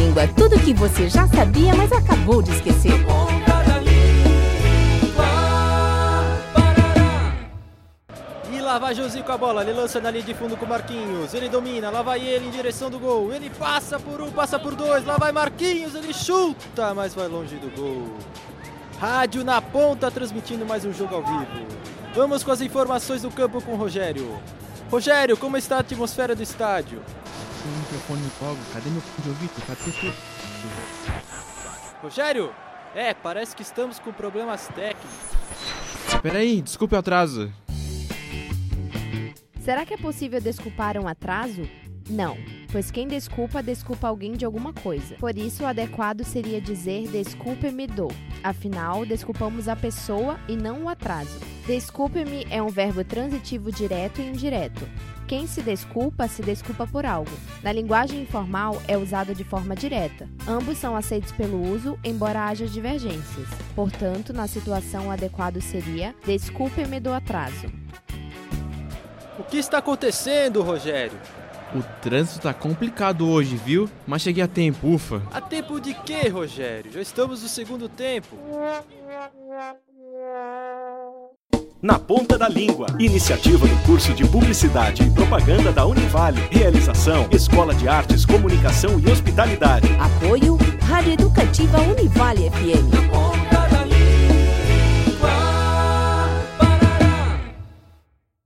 Língua. Tudo que você já sabia, mas acabou de esquecer. E lá vai Josi com a bola, ele lança na linha de fundo com o Marquinhos, ele domina, lá vai ele em direção do gol, ele passa por um, passa por dois, lá vai Marquinhos, ele chuta, mas vai longe do gol. Rádio na ponta transmitindo mais um jogo ao vivo. Vamos com as informações do campo com o Rogério. Rogério, como está a atmosfera do estádio? O microfone toca. Cadê meu fone de ouvido? Cadê tudo? Rogério? É, parece que estamos com problemas técnicos. Peraí, desculpe o atraso. Será que é possível desculpar um atraso? Não, pois quem desculpa, desculpa alguém de alguma coisa. Por isso, o adequado seria dizer desculpe-me do. Afinal, desculpamos a pessoa e não o atraso. Desculpe-me é um verbo transitivo direto e indireto. Quem se desculpa, se desculpa por algo. Na linguagem informal, é usado de forma direta. Ambos são aceitos pelo uso, embora haja divergências. Portanto, na situação, o adequado seria desculpe-me do atraso. O que está acontecendo, Rogério? O trânsito tá complicado hoje, viu? Mas cheguei a tempo, ufa. A tempo de quê, Rogério? Já estamos no segundo tempo. Na Ponta da Língua. Iniciativa do curso de Publicidade e Propaganda da Univale. Realização: Escola de Artes, Comunicação e Hospitalidade. Apoio Rádio Educativa Univale.